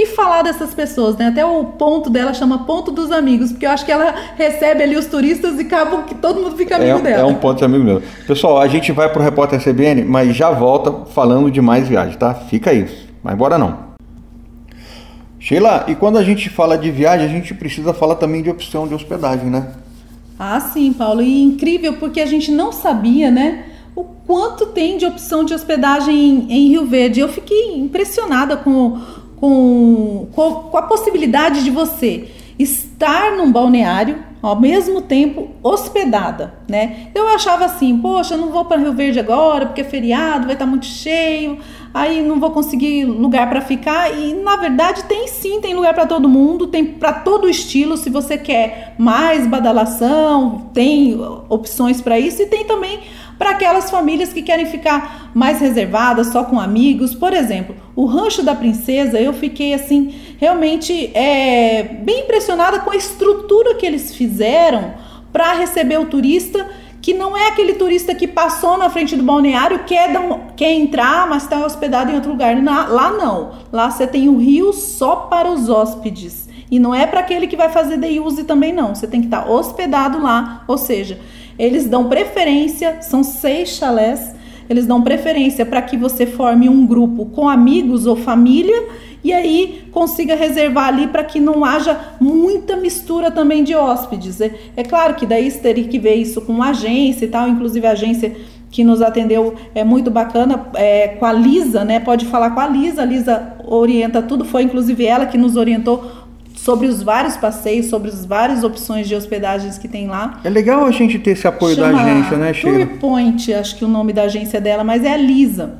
que falar dessas pessoas, né? Até o ponto dela chama ponto dos amigos, porque eu acho que ela recebe ali os turistas e acaba que todo mundo fica amigo é, dela. É um ponto de amigo mesmo. Pessoal, a gente vai pro repórter CBN, mas já volta falando de mais viagem, tá? Fica aí. Vai embora não. Sheila, e quando a gente fala de viagem, a gente precisa falar também de opção de hospedagem, né? Ah, sim, Paulo. E incrível porque a gente não sabia, né? O quanto tem de opção de hospedagem em, em Rio Verde. Eu fiquei impressionada com, com, com a possibilidade de você estar num balneário ao mesmo tempo hospedada, né? Eu achava assim, poxa, não vou para Rio Verde agora porque é feriado, vai estar tá muito cheio, aí não vou conseguir lugar para ficar e na verdade tem sim, tem lugar para todo mundo, tem para todo estilo, se você quer mais badalação, tem opções para isso e tem também para aquelas famílias que querem ficar mais reservadas, só com amigos. Por exemplo, o Rancho da Princesa, eu fiquei assim, realmente é, bem impressionada com a estrutura que eles fizeram para receber o turista que não é aquele turista que passou na frente do balneário, quer, um, quer entrar, mas está hospedado em outro lugar. Na, lá não. Lá você tem o um rio só para os hóspedes. E não é para aquele que vai fazer day use também, não. Você tem que estar tá hospedado lá. Ou seja, eles dão preferência, são seis chalés, eles dão preferência para que você forme um grupo com amigos ou família e aí consiga reservar ali para que não haja muita mistura também de hóspedes. É, é claro que daí teria que ver isso com agência e tal, inclusive a agência que nos atendeu é muito bacana, é, com a Lisa, né? Pode falar com a Lisa, a Lisa orienta tudo, foi inclusive ela que nos orientou sobre os vários passeios, sobre as várias opções de hospedagens que tem lá. É legal a gente ter esse apoio Chama da agência, né, Sheila? Point, acho que o nome da agência dela, mas é a Lisa.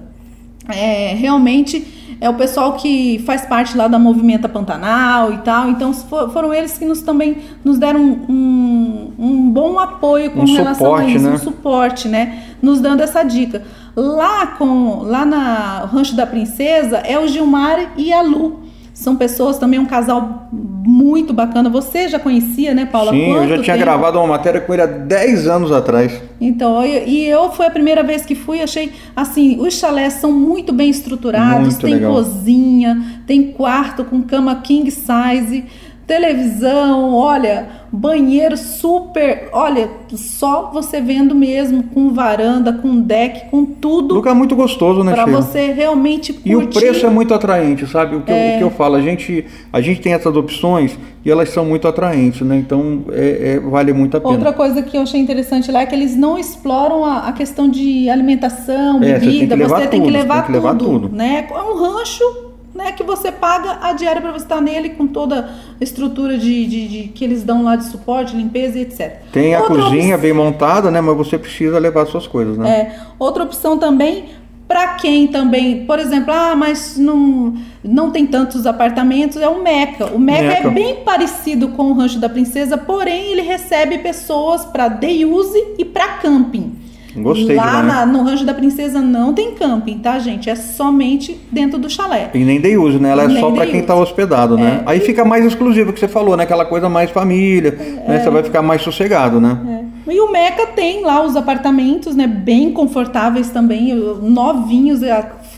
É, realmente é o pessoal que faz parte lá da Movimenta Pantanal e tal. Então foram eles que nos também nos deram um, um bom apoio com um relação suporte, a isso, né? um suporte, né? Nos dando essa dica. Lá com lá na Rancho da Princesa é o Gilmar e a Lu. São pessoas também, um casal muito bacana. Você já conhecia, né, Paula? Sim, Quanto eu já tinha tempo? gravado uma matéria com ele há 10 anos atrás. Então, eu, e eu foi a primeira vez que fui, achei assim, os chalés são muito bem estruturados, muito tem legal. cozinha, tem quarto com cama king size televisão, olha, banheiro super, olha, só você vendo mesmo com varanda, com deck, com tudo. Lugar muito gostoso, né, Para você realmente curtir. E o preço é muito atraente, sabe? O que, é... eu, o que eu falo, a gente, a gente tem essas opções e elas são muito atraentes, né? Então é, é, vale muito a pena. Outra coisa que eu achei interessante lá é que eles não exploram a, a questão de alimentação, bebida, é, você tem que levar, você tem que levar, tudo, tudo, né? É um rancho né, que você paga a diária para você estar nele com toda a estrutura de, de, de, que eles dão lá de suporte, limpeza e etc. Tem a cozinha bem montada, né, mas você precisa levar suas coisas, né? É. Outra opção também para quem também, por exemplo, ah, mas não, não tem tantos apartamentos, é o Meca. O Meca, Meca. é bem parecido com o Rancho da Princesa, porém ele recebe pessoas para day use e para camping. Gostei Lá na, no Rancho da Princesa não tem camping, tá, gente? É somente dentro do chalé. E nem de uso, né? Ela é só para quem está hospedado, né? É. Aí fica mais exclusivo, que você falou, né? Aquela coisa mais família, né? é. né? Você vai ficar mais sossegado, né? É. E o Meca tem lá os apartamentos, né? Bem confortáveis também, novinhos.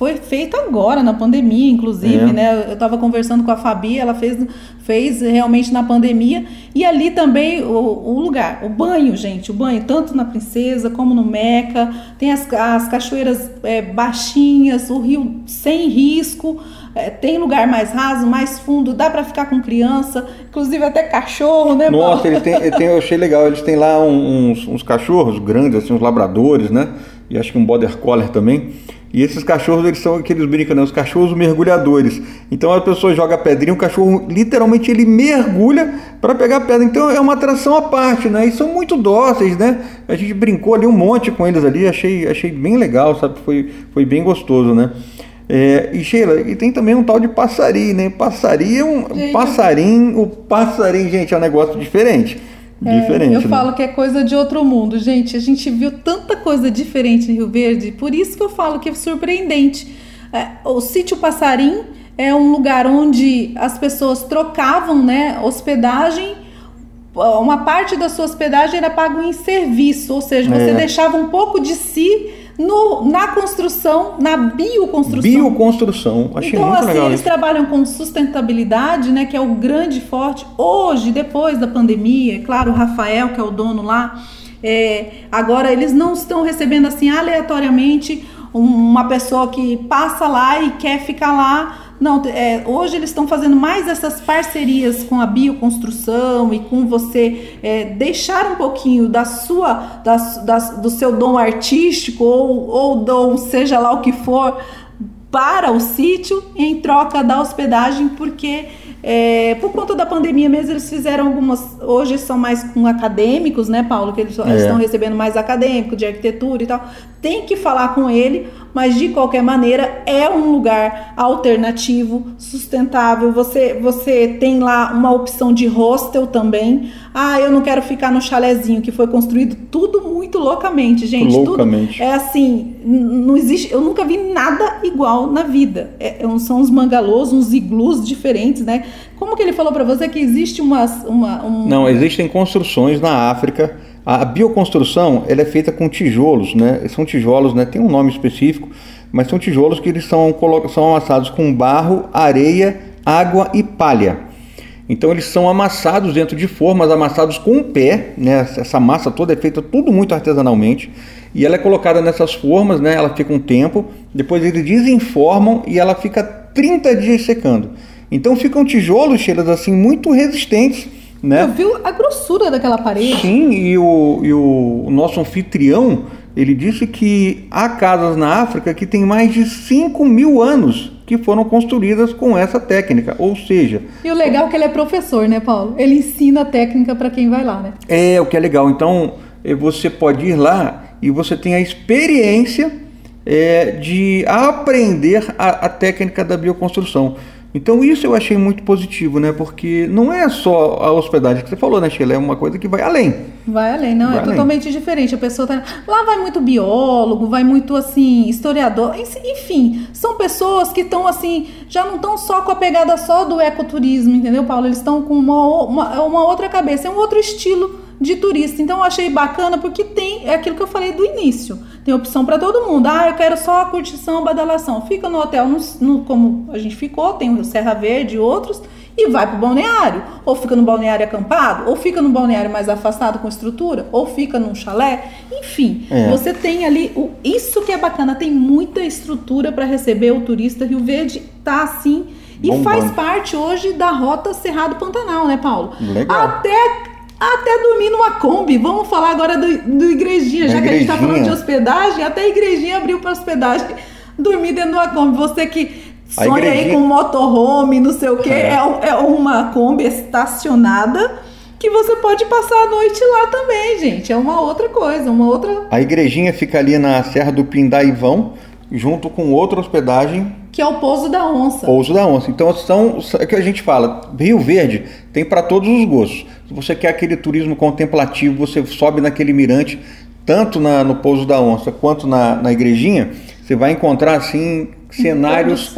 Foi feito agora, na pandemia, inclusive, é. né? Eu estava conversando com a Fabi, ela fez fez realmente na pandemia. E ali também o, o, lugar, o banho, gente, o banho, tanto na Princesa como no Meca, tem as, as cachoeiras é, baixinhas, o rio sem risco. É, tem lugar mais raso, mais fundo, dá para ficar com criança, inclusive até cachorro, né? Nossa, eles têm, tem, eu achei legal, eles têm lá uns, uns cachorros grandes, assim, uns labradores, né? E acho que um border collie também. E esses cachorros, eles são aqueles brincam, né? Os cachorros mergulhadores. Então a pessoa joga pedrinha, o cachorro literalmente ele mergulha para pegar a pedra. Então é uma atração à parte, né? E são muito dóceis, né? A gente brincou ali um monte com eles ali, achei, achei bem legal, sabe? Foi, foi bem gostoso, né? É, e Sheila, e tem também um tal de passarinho, né? Passarinho é um. Passarinho, o passarinho, gente, é um negócio diferente. É, diferente. Eu né? falo que é coisa de outro mundo, gente. A gente viu tanta coisa diferente em Rio Verde, por isso que eu falo que é surpreendente. É, o sítio Passarim é um lugar onde as pessoas trocavam, né, hospedagem. Uma parte da sua hospedagem era pago em serviço, ou seja, você é. deixava um pouco de si no, na construção, na bioconstrução. Bioconstrução, achei então, muito assim, legal eles isso. trabalham com sustentabilidade, né, que é o grande forte. Hoje, depois da pandemia, é claro, o Rafael, que é o dono lá, é, agora eles não estão recebendo assim aleatoriamente uma pessoa que passa lá e quer ficar lá Não, é, hoje eles estão fazendo mais essas parcerias com a bioconstrução e com você é, deixar um pouquinho da sua, da, da, do seu dom artístico ou, ou dom, seja lá o que for, para o sítio em troca da hospedagem, porque é, por conta da pandemia mesmo, eles fizeram algumas. Hoje são mais com acadêmicos, né, Paulo? Que eles é. estão recebendo mais acadêmico, de arquitetura e tal. Tem que falar com ele, mas de qualquer maneira é um lugar alternativo, sustentável. Você, você tem lá uma opção de hostel também. Ah, eu não quero ficar no chalezinho que foi construído tudo muito loucamente, gente. Loucamente. Tudo é assim, não existe. Eu nunca vi nada igual na vida. É, é são uns mangalôs, uns iglus diferentes, né? Como que ele falou para você que existe uma, uma um... Não, existem construções na África. A bioconstrução ela é feita com tijolos, né? São tijolos, né? Tem um nome específico, mas são tijolos que eles são, são amassados com barro, areia, água e palha. Então eles são amassados dentro de formas, amassados com o pé, né? Essa massa toda é feita tudo muito artesanalmente e ela é colocada nessas formas, né? Ela fica um tempo, depois eles desenformam e ela fica 30 dias secando. Então ficam tijolos, cheiras assim muito resistentes, né? Eu vi a grossura daquela parede. Sim, e o, e o, nosso anfitrião ele disse que há casas na África que têm mais de 5 mil anos que foram construídas com essa técnica, ou seja... E o legal é que ele é professor, né, Paulo? Ele ensina a técnica para quem vai lá, né? É, o que é legal. Então, eh, você pode ir lá e você tem a experiência é, de aprender a, a técnica da bioconstrução. Então isso eu achei muito positivo, né? Porque não é só a hospedagem que você falou, né, Sheila? É uma coisa que vai além. Vai além, não, vai é além. totalmente diferente. A pessoa tá... Lá vai muito biólogo, vai muito assim, historiador, enfim, são pessoas que estão assim, já não estão só com a pegada só do ecoturismo, entendeu, Paulo? Eles estão com uma, uma, uma outra cabeça, é um outro estilo de turista. Então eu achei bacana porque tem é aquilo que eu falei do início. Tem opção para todo mundo. Ah, eu quero só a curtição, badalação. Fica no hotel no, no, como a gente ficou, tem o Serra Verde e outros e vai para o balneário, ou fica no balneário acampado, ou fica no balneário mais afastado com estrutura, ou fica num chalé, enfim, é. você tem ali o, isso que é bacana, tem muita estrutura para receber o turista. Rio Verde tá assim e Bombando. faz parte hoje da rota Cerrado Pantanal, né, Paulo? Legal. Até até dormir numa Kombi. Vamos falar agora do, do igrejinha, já igrejinha. que a gente está falando de hospedagem, até a igrejinha abriu para hospedagem. Dormir dentro de uma Kombi. Você que sonha aí com motorhome, não sei o quê, é, é, é uma Kombi estacionada que você pode passar a noite lá também, gente. É uma outra coisa, uma outra. A igrejinha fica ali na Serra do Pindaivão, junto com outra hospedagem que é o Pouso da Onça. Pouso da Onça. Então são é que a gente fala, Rio Verde tem para todos os gostos. Se você quer aquele turismo contemplativo, você sobe naquele mirante, tanto na, no Pouso da Onça quanto na, na igrejinha, você vai encontrar assim cenários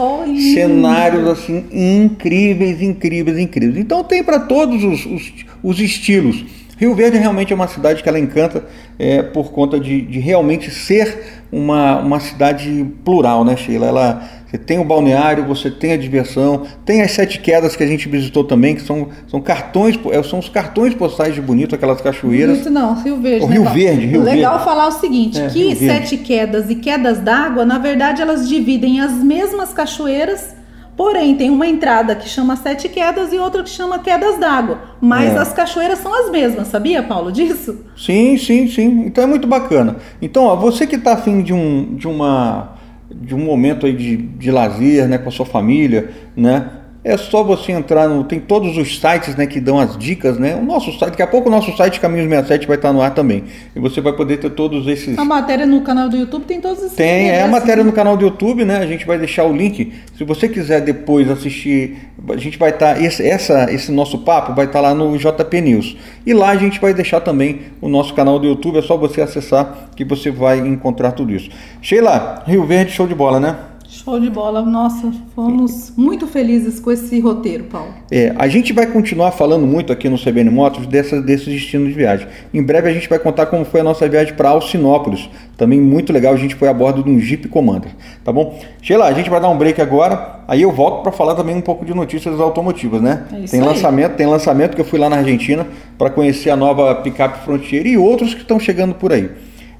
cenários assim incríveis, incríveis, incríveis. Então tem para todos os, os, os estilos. Rio Verde realmente é uma cidade que ela encanta é, por conta de, de, realmente ser uma, uma cidade plural, né, Sheila? Ela, você tem o balneário, você tem a diversão, tem as sete quedas que a gente visitou também, que são, são cartões, é, são os cartões postais de bonito, aquelas cachoeiras. Bonito não, Rio Verde. O né, Rio Verde, Rio Legal Verde. falar o seguinte, é, que sete quedas e quedas d'água, na verdade, elas dividem as mesmas cachoeiras Porém, tem uma entrada que chama Sete Quedas e outra que chama Quedas d'Água. Mas é. as cachoeiras são as mesmas, sabia, Paulo, disso? Sim, sim, sim. Então é muito bacana. Então, ó, você que está afim de, um, de, uma, de um momento aí de, de lazer né, com a sua família, né? É só você entrar no. Tem todos os sites né, que dão as dicas, né? O nosso site, daqui a pouco o nosso site Caminhos 67 vai estar no ar também. E você vai poder ter todos esses. A matéria no canal do YouTube tem todos esses. Tem, é a matéria no canal do YouTube, né? A gente vai deixar o link. Se você quiser depois assistir, a gente vai estar. Esse, essa, esse nosso papo vai estar lá no JP News. E lá a gente vai deixar também o nosso canal do YouTube. É só você acessar que você vai encontrar tudo isso. Sheila, Rio Verde, show de bola, né? Show de bola. Nossa, fomos muito felizes com esse roteiro, Paulo. É, a gente vai continuar falando muito aqui no CBN Motos dessa, desses destinos de viagem. Em breve a gente vai contar como foi a nossa viagem para Alcinópolis. Também muito legal, a gente foi a bordo de um Jeep Commander, tá bom? Sheila, a gente vai dar um break agora, aí eu volto para falar também um pouco de notícias automotivas, né? É tem lançamento, tem lançamento que eu fui lá na Argentina para conhecer a nova picape Frontier e outros que estão chegando por aí.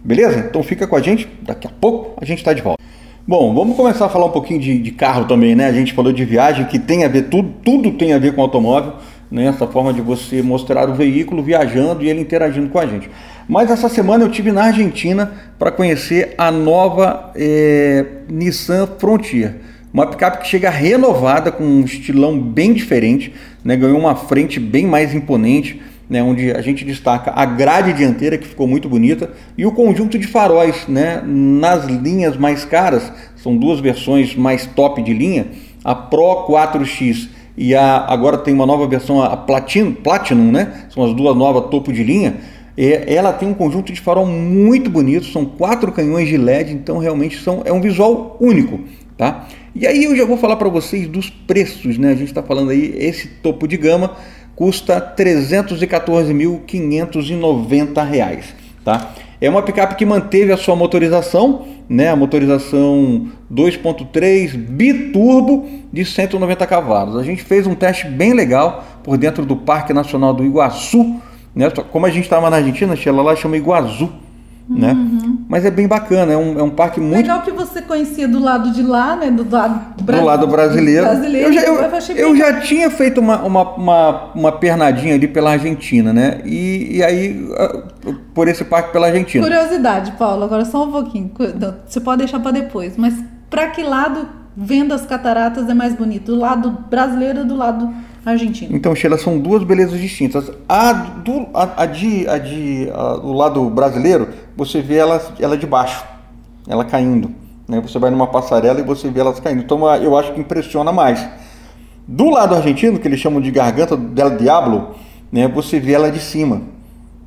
Beleza? Então fica com a gente, daqui a pouco a gente está de volta. Bom, vamos começar a falar um pouquinho de, de, carro também, né? A gente falou de viagem, que tem a ver, tudo, tudo tem a ver com automóvel, né? Essa forma de você mostrar o veículo viajando e ele interagindo com a gente. Mas essa semana eu tive na Argentina para conhecer a nova é, Nissan Frontier. Uma picape que chega renovada, com um estilão bem diferente, né? ganhou uma frente bem mais imponente, né? onde a gente destaca a grade dianteira, que ficou muito bonita, e o conjunto de faróis né? nas linhas mais caras. São duas versões mais top de linha, a Pro 4X e a, agora tem uma nova versão, a Platinum, Platinum né? são as duas novas topo de linha. Ela tem um conjunto de farol muito bonito, são quatro canhões de LED, então realmente são, é um visual único. Tá? E aí eu já vou falar para vocês dos preços, né? A gente está falando aí, esse topo de gama custa R$ 314.590, tá? É uma picape que manteve a sua motorização, né? A motorização 2.3 biturbo de 190 cavalos. A gente fez um teste bem legal por dentro do Parque Nacional do Iguaçu, né? Como a gente estava na Argentina, ela lá chama Iguazu, né? Uhum. Mas é bem bacana, é um, é um parque muito. Legal que você conhecia do lado de lá, né? Do lado, bra... do lado brasileiro. brasileiro. Eu, já, eu, eu, eu já tinha feito uma, uma, uma, uma, pernadinha ali pela Argentina, né? E, e aí, ah, por esse parque pela Argentina. Curiosidade, Paulo, agora só um pouquinho. Você pode deixar para depois, mas para que lado vendo as cataratas é mais bonito? Do lado brasileiro ou do lado Então, Sheila, são duas belezas distintas. A, do, a, a de, a de a, do lado brasileiro, você vê ela, ela de baixo, ela caindo. Né? Você vai numa passarela e você vê elas caindo. Então, eu acho que impressiona mais. Do lado argentino, que eles chamam de garganta del diablo, né, você vê ela de cima.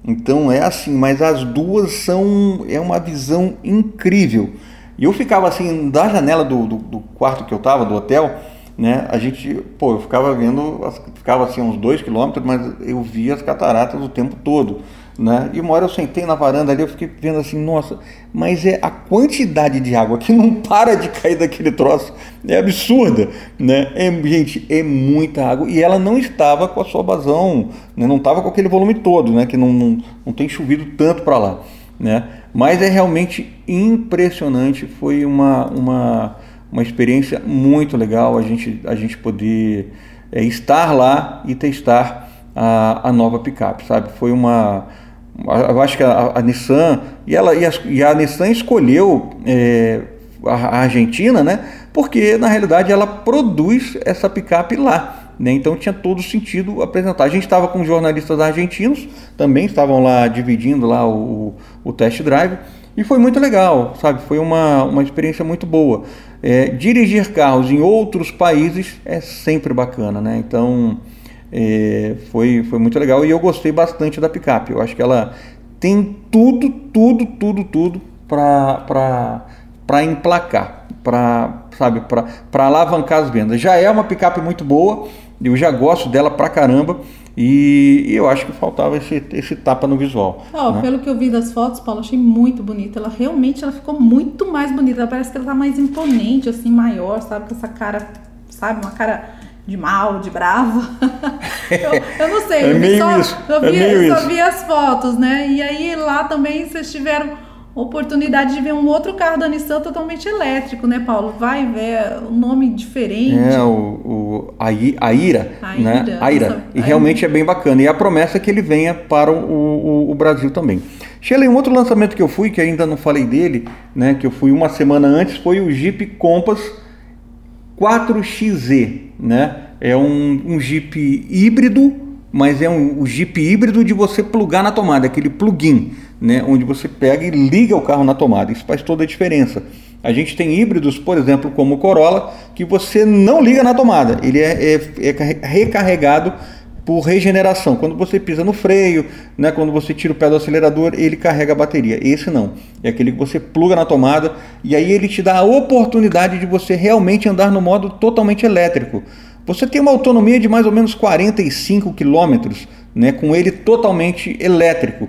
Então é assim, mas as duas são é uma visão incrível. E eu ficava assim, da janela do, do, do quarto que eu estava, do hotel, né? A gente, pô, eu ficava vendo, ficava assim uns dois quilômetros, mas eu via as cataratas o tempo todo, né? E uma hora eu sentei na varanda ali, eu fiquei vendo assim, nossa, mas é a quantidade de água que não para de cair daquele troço, é absurda, né? É, gente, é muita água e ela não estava com a sua vazão, né? não estava com aquele volume todo, né? Que não, não, não tem chovido tanto para lá, né? Mas é realmente impressionante, foi uma, uma, uma experiência muito legal a gente, a gente poder é, estar lá e testar a, a nova picape, sabe? Foi uma. Eu acho que a, a Nissan, e, ela, e, a, e a Nissan escolheu é, a Argentina, né? Porque na realidade ela produz essa picape lá. Né? Então tinha todo sentido apresentar. A gente estava com jornalistas argentinos, também estavam lá dividindo lá o, o test drive, e foi muito legal, sabe? Foi uma, uma experiência muito boa. É, dirigir carros em outros países é sempre bacana, né? Então é, foi, foi muito legal e eu gostei bastante da picape. Eu acho que ela tem tudo, tudo, tudo, tudo para emplacar, para sabe, para alavancar as vendas. Já é uma picape muito boa, eu já gosto dela pra caramba. E, e eu acho que faltava esse, esse tapa no visual. Oh, né? Pelo que eu vi das fotos, Paulo, achei muito bonita. Ela realmente ela ficou muito mais bonita. Ela parece que ela tá mais imponente, assim, maior, sabe? Com essa cara, sabe? Uma cara de mal, de bravo. eu, eu, não sei, é eu, vi só, eu, vi, é só vi as fotos, né? E aí lá também vocês tiveram oportunidade de ver um outro carro da Nissan totalmente elétrico, né, Paulo? Vai ver um nome diferente. É, o, o a, a Ira, né? A Ira. E realmente é bem bacana. E a promessa é que ele venha para o, o, o Brasil também. Sheila, um outro lançamento que eu fui, que ainda não falei dele, né, que eu fui uma semana antes, foi o Jeep Compass 4XZ, né? É um, um Jeep híbrido, mas é um, Jeep híbrido de você plugar na tomada, aquele plugin né, onde você pega e liga o carro na tomada. Isso faz toda a diferença. A gente tem híbridos, por exemplo, como o Corolla, que você não liga na tomada, ele é, é, é recarregado por regeneração. Quando você pisa no freio, né, quando você tira o pé do acelerador, ele carrega a bateria. Esse não. É aquele que você pluga na tomada e aí ele te dá a oportunidade de você realmente andar no modo totalmente elétrico. Você tem uma autonomia de mais ou menos 45 quilômetros, né, com ele totalmente elétrico.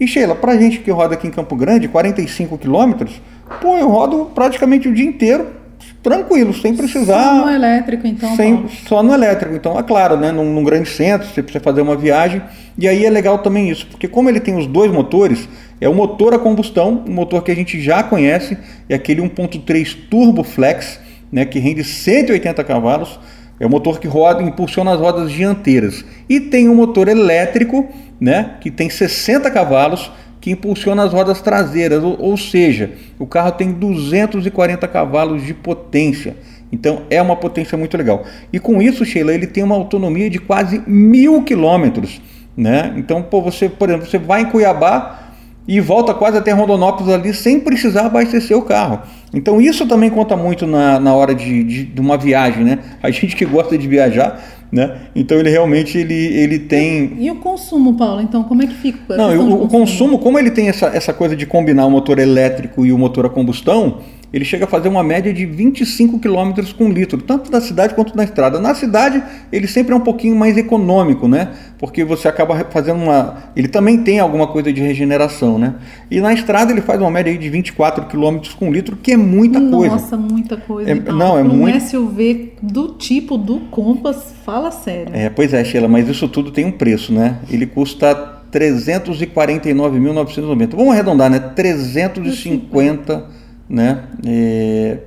E Sheila, pra gente que roda aqui em Campo Grande, 45 quilômetros, pô, eu rodo praticamente o dia inteiro tranquilo, sem precisar. Só no elétrico, então. Sem, só no elétrico. Então, é claro, né? Num, num, grande centro, você precisa fazer uma viagem. E aí é legal também isso, porque como ele tem os dois motores, É o motor a combustão, um motor que a gente já conhece, é aquele 1.3 Turbo Flex, né, que rende 180 cavalos. É o motor que roda, impulsiona as rodas dianteiras. E tem um motor elétrico, né, que tem 60 cavalos, que impulsiona as rodas traseiras, ou, ou seja, o carro tem 240 cavalos de potência. Então é uma potência muito legal. E com isso, Sheila, ele tem uma autonomia de quase mil quilômetros. Né? Então, pô, você, por exemplo, você vai em Cuiabá e volta quase até Rondonópolis ali sem precisar abastecer o carro. Então isso também conta muito na, na hora de, de, de uma viagem, né? A gente que gosta de viajar, né? Então ele realmente ele, ele tem. E o consumo, Paulo? Então como é que fica? Não, o, consumo? o consumo, como ele tem essa, essa coisa de combinar o motor elétrico e o motor a combustão, ele chega a fazer uma média de 25 km com litro, tanto na cidade quanto na estrada. Na cidade, ele sempre é um pouquinho mais econômico, né? Porque você acaba fazendo uma. Ele também tem alguma coisa de regeneração, né? E na estrada ele faz uma média de 24 km com litro, que é muita Nossa, coisa. Nossa, muita coisa. É, então, não, é um muito. SUV do tipo do Compass, fala sério. É, pois é, Sheila, mas isso tudo tem um preço, né? Ele custa 349.990. Vamos arredondar, né? 350 né? É,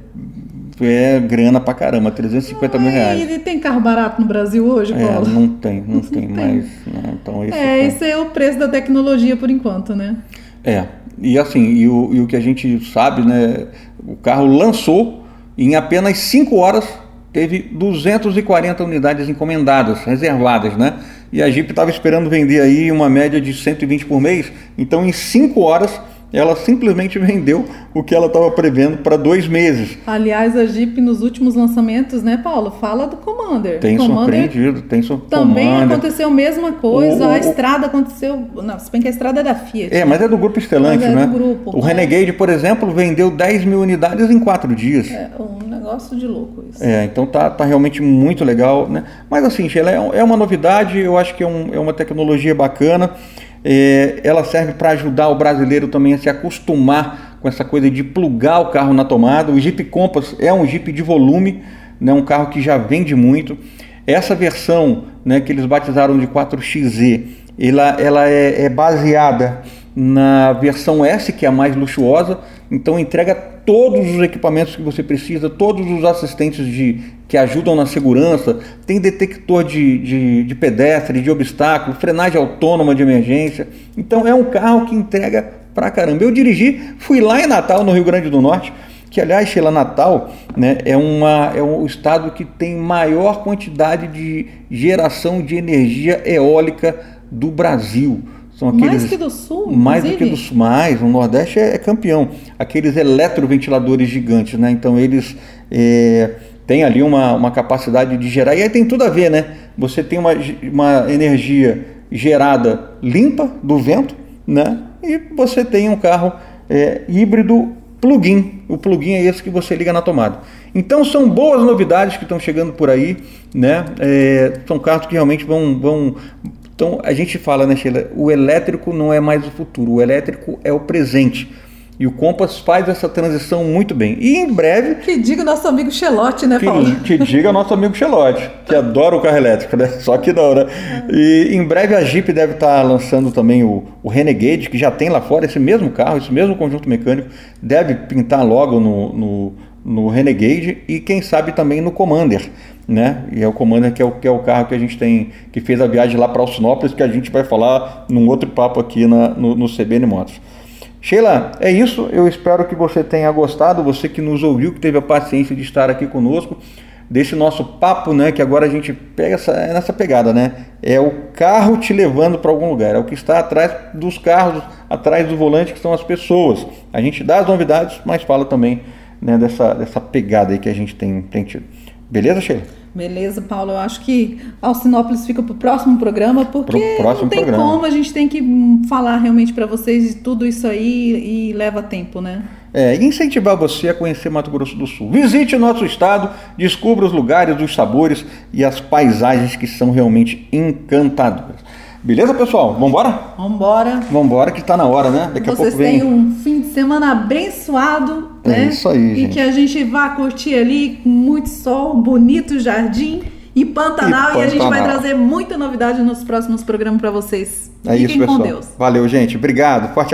é grana pra caramba, 350 mil reais. E tem carro barato no Brasil hoje, Paulo? É, não tem, não, não tem, tem, mais. Né? Então, esse é, esse é o preço da tecnologia por enquanto, né? É, e assim, e o, e o que a gente sabe, né? O carro lançou em apenas 5 horas teve 240 unidades encomendadas, reservadas, né? E a Jeep estava esperando vender aí uma média de 120 por mês, então em 5 horas ela simplesmente vendeu o que ela estava prevendo para dois meses. Aliás, a Jeep nos últimos lançamentos, né, Paulo? Fala do Commander. Tem Commander surpreendido, tem surpreendido. Também aconteceu a mesma coisa, o, a estrada aconteceu. Não, se bem que a estrada é da Fiat. É, mas é do grupo Estelante, é né? Do grupo, o né? Renegade, por exemplo, vendeu 10 mil unidades em quatro dias. É um negócio de louco isso. É, então tá, tá realmente muito legal, né? Mas assim, Sheila, é, é uma novidade, eu acho que é, um, é uma tecnologia bacana. É, ela serve para ajudar o brasileiro também a se acostumar com essa coisa de plugar o carro na tomada. O Jeep Compass é um Jeep de volume, né, um carro que já vende muito. Essa versão né, que eles batizaram de 4XZ, ela, ela é, é baseada na versão S, que é a mais luxuosa, então entrega todos os equipamentos que você precisa, todos os assistentes de, que ajudam na segurança, tem detector de, de, de pedestre, de obstáculo, frenagem autônoma de emergência. Então é um carro que entrega pra caramba. Eu dirigi, fui lá em Natal, no Rio Grande do Norte, que aliás, Sheila, Natal né, é, uma, é um estado que tem maior quantidade de geração de energia eólica do Brasil. São aqueles, mais que do sul? Mais do que do sul, mais. O Nordeste é, é, campeão. Aqueles eletroventiladores gigantes, né? Então eles é, têm ali uma, uma capacidade de gerar. E aí tem tudo a ver, né? Você tem uma, uma energia gerada limpa do vento, né? E você tem um carro é, híbrido plug-in. O plug-in é esse que você liga na tomada. Então são boas novidades que estão chegando por aí, né? É, são carros que realmente vão, vão então a gente fala, né, Sheila, o elétrico não é mais o futuro, o elétrico é o presente. E o Compass faz essa transição muito bem. E em breve. Que diga nosso amigo Chelote, né, Paulo? Que, que diga nosso amigo Chelote, que adora o carro elétrico, né? Só que não, né? E em breve a Jeep deve estar lançando também o, o Renegade, que já tem lá fora esse mesmo carro, esse mesmo conjunto mecânico. Deve pintar logo no, no, no Renegade e quem sabe também no Commander né? E é o Commander que é o, que é o carro que a gente tem, que fez a viagem lá para Alcinópolis, que a gente vai falar num outro papo aqui na, no, no CBN Motos. Sheila, é isso. Eu espero que você tenha gostado, você que nos ouviu, que teve a paciência de estar aqui conosco, desse nosso papo, né? Que agora a gente pega essa, é nessa pegada, né? É o carro te levando para algum lugar, é o que está atrás dos carros, atrás do volante, que são as pessoas. A gente dá as novidades, mas fala também né, dessa, dessa pegada aí que a gente tem, tem tido. Beleza, Sheila? Beleza, Paulo. Eu acho que Alcinópolis fica para o próximo programa, porque próximo não tem programa. como, a gente tem que falar realmente para vocês de tudo isso aí e leva tempo, né? É, incentivar você a conhecer Mato Grosso do Sul. Visite o nosso estado, descubra os lugares, os sabores e as paisagens que são realmente encantadoras. Beleza, pessoal? Vambora? Vambora. Vambora que está na hora, né? Daqui Vocês a pouco vem... tenham um fim de semana abençoado, é né? isso aí, E gente. que a gente vá curtir ali com muito sol, bonito jardim e Pantanal. E, E a gente vai Pantanal. trazer muita novidade nos próximos programas para vocês. É Fiquem isso, pessoal. com Deus. Valeu, gente. Obrigado. Forte